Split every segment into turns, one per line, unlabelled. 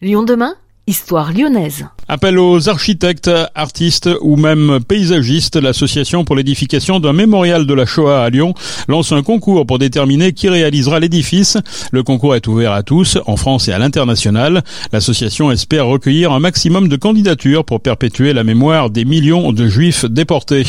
Lyon demain Histoire lyonnaise.
Appel aux architectes, artistes ou même paysagistes, l'association pour l'édification d'un mémorial de la Shoah à Lyon lance un concours pour déterminer qui réalisera l'édifice. Le concours est ouvert à tous, en France et à l'international. L'association espère recueillir un maximum de candidatures pour perpétuer la mémoire des millions de juifs déportés.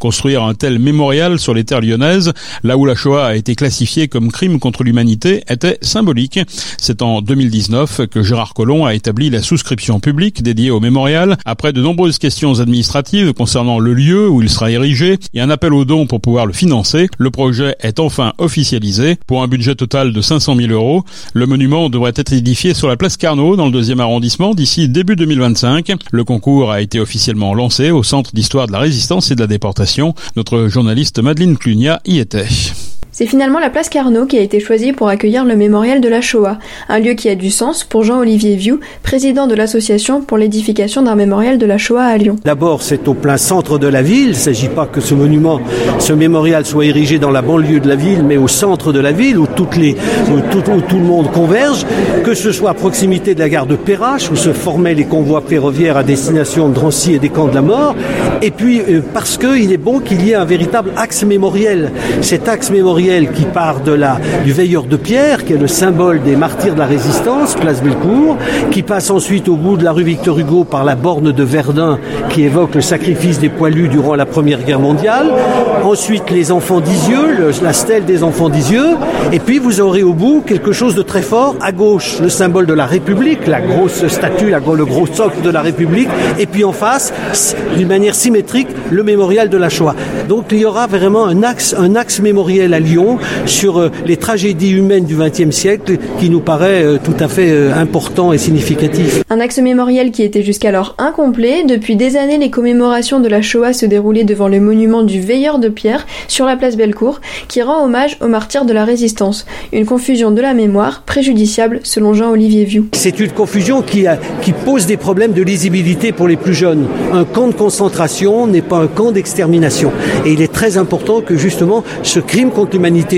Construire un tel mémorial sur les terres lyonnaises, là où la Shoah a été classifiée comme crime contre l'humanité, était symbolique. C'est en 2019 que Gérard Collomb a établi la souscription publique dédiée au mémorial, après de nombreuses questions administratives concernant le lieu où il sera érigé et un appel aux dons pour pouvoir le financer, le projet est enfin officialisé. Pour un budget total de 500 000 euros, le monument devrait être édifié sur la place Carnot dans le deuxième arrondissement d'ici début 2025. Le concours a été officiellement lancé au Centre d'histoire de la résistance et de la déportation. Notre journaliste Madeleine Clunia y était.
C'est finalement la place Carnot qui a été choisie pour accueillir le mémorial de la Shoah, un lieu qui a du sens pour Jean-Olivier Vieux, président de l'association pour l'édification d'un mémorial de la Shoah à Lyon.
D'abord, c'est au plein centre de la ville. Il ne s'agit pas que ce monument, ce mémorial soit érigé dans la banlieue de la ville, mais au centre de la ville où, tout, où tout le monde converge, que ce soit à proximité de la gare de Perrache, où se formaient les convois ferroviaires à destination de Drancy et des camps de la mort, et puis euh, parce qu'il est bon qu'il y ait un véritable axe mémoriel. Cet axe mémoriel qui part de la, du veilleur de pierre, qui est le symbole des martyrs de la résistance, place Bellecour, qui passe ensuite au bout de la rue Victor Hugo par la borne de Verdun, qui évoque le sacrifice des poilus durant la Première Guerre mondiale. Ensuite, les enfants d'Isieux, la stèle des enfants d'Isieux. Et puis, vous aurez au bout quelque chose de très fort. À gauche, le symbole de la République, la grosse statue, le gros socle de la République. Et puis en face, d'une manière symétrique, le mémorial de la Shoah. Donc, il y aura vraiment un axe, un axe mémoriel à Lyon sur euh, les tragédies humaines du XXe siècle qui nous paraît euh, tout à fait euh, important et significatif.
Un axe mémoriel qui était jusqu'alors incomplet. Depuis des années, les commémorations de la Shoah se déroulaient devant le monument du Veilleur de Pierre sur la place Bellecour, qui rend hommage aux martyrs de la résistance. Une confusion de la mémoire préjudiciable selon Jean-Olivier Vieux.
C'est une confusion qui, a, qui pose des problèmes de lisibilité pour les plus jeunes. Un camp de concentration n'est pas un camp d'extermination. Et il est très important que justement ce crime contre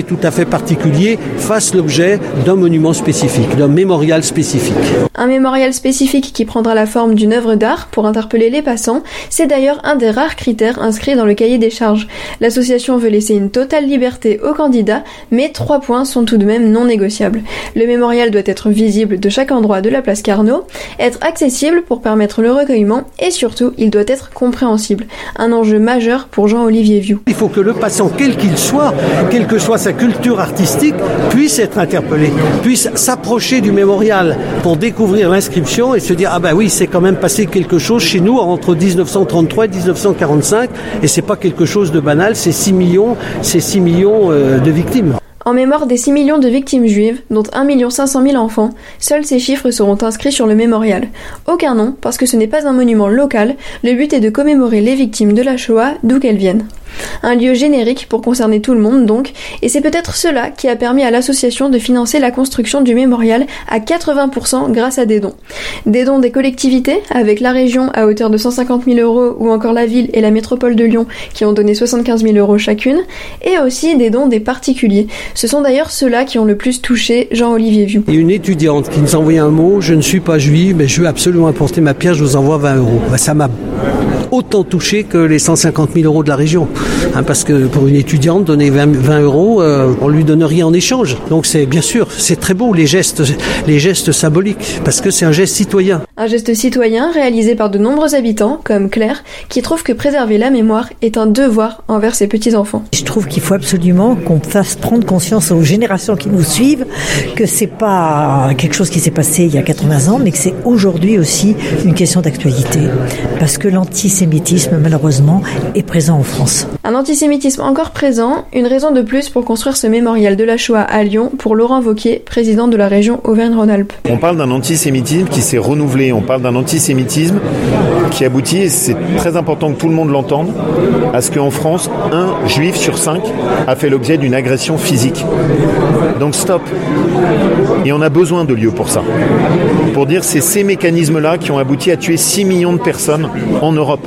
tout à fait particulier fasse l'objet d'un monument spécifique, d'un mémorial spécifique.
Un mémorial spécifique qui prendra la forme d'une œuvre d'art pour interpeller les passants, c'est d'ailleurs un des rares critères inscrits dans le cahier des charges. L'association veut laisser une totale liberté aux candidats, mais trois points sont tout de même non négociables. Le mémorial doit être visible de chaque endroit de la place Carnot, être accessible pour permettre le recueillement et surtout il doit être compréhensible. Un enjeu majeur pour Jean-Olivier Vieux.
Il faut que le passant, quel qu'il soit, quel que soit sa culture artistique, puisse être interpellé, puisse s'approcher du mémorial pour découvrir l'inscription et se dire ah ben oui c'est quand même passé quelque chose chez nous entre 1933 et 1945 et c'est pas quelque chose de banal, c'est 6 millions, c'est 6 millions euh, de victimes.
En mémoire des 6 millions de victimes juives, dont 1 500 000 enfants, seuls ces chiffres seront inscrits sur le mémorial. Aucun nom, parce que ce n'est pas un monument local, le but est de commémorer les victimes de la Shoah d'où qu'elles viennent. Un lieu générique pour concerner tout le monde donc, et c'est peut-être cela qui a permis à l'association de financer la construction du mémorial à 80% grâce à des dons. Des dons des collectivités, avec la région à hauteur de 150 000 euros ou encore la ville et la métropole de Lyon qui ont donné 75 000 euros chacune, et aussi des dons des particuliers. Ce sont d'ailleurs ceux-là qui ont le plus touché Jean-Olivier Vieux.
Et une étudiante qui nous a envoyé un mot, je ne suis pas juive, mais je veux absolument apporter ma pierre, je vous envoie 20 euros. Bah, ça m'a autant touché que les 150 000 euros de la région. Hein, parce que pour une étudiante, donner 20, 20 euros, euh, on lui donne rien en échange. Donc c'est bien sûr, c'est très beau les gestes, les gestes symboliques, parce que c'est un geste citoyen.
Un geste citoyen réalisé par de nombreux habitants, comme Claire, qui trouve que préserver la mémoire est un devoir envers ses petits-enfants.
Je trouve qu'il faut absolument qu'on fasse prendre conscience aux générations qui nous suivent que c'est pas quelque chose qui s'est passé il y a 80 ans, mais que c'est aujourd'hui aussi une question d'actualité. Parce que l'antisémitisme, malheureusement, est présent en France.
Un antisémitisme encore présent, une raison de plus pour construire ce mémorial de la Shoah à Lyon pour Laurent Vauquier, président de la région Auvergne-Rhône-Alpes.
On parle d'un antisémitisme qui s'est renouvelé, on parle d'un antisémitisme qui aboutit, et c'est très important que tout le monde l'entende, à ce qu'en France, un juif sur cinq a fait l'objet d'une agression physique. Donc stop. Et on a besoin de lieux pour ça. Pour dire c'est ces mécanismes-là qui ont abouti à tuer 6 millions de personnes en Europe.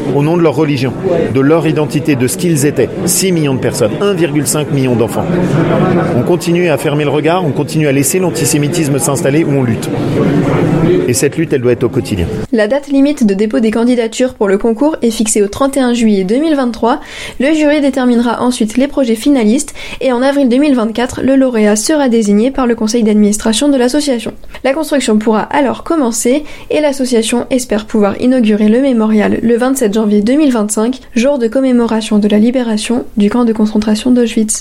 au nom de leur religion, de leur identité, de ce qu'ils étaient. 6 millions de personnes, 1,5 million d'enfants. On continue à fermer le regard, on continue à laisser l'antisémitisme s'installer où on lutte. Et cette lutte, elle doit être au quotidien.
La date limite de dépôt des candidatures pour le concours est fixée au 31 juillet 2023. Le jury déterminera ensuite les projets finalistes et en avril 2024, le lauréat sera désigné par le conseil d'administration de l'association. La construction pourra alors commencer et l'association espère pouvoir inaugurer le mémorial le 27 janvier 2025, jour de commémoration de la libération du camp de concentration d'Auschwitz.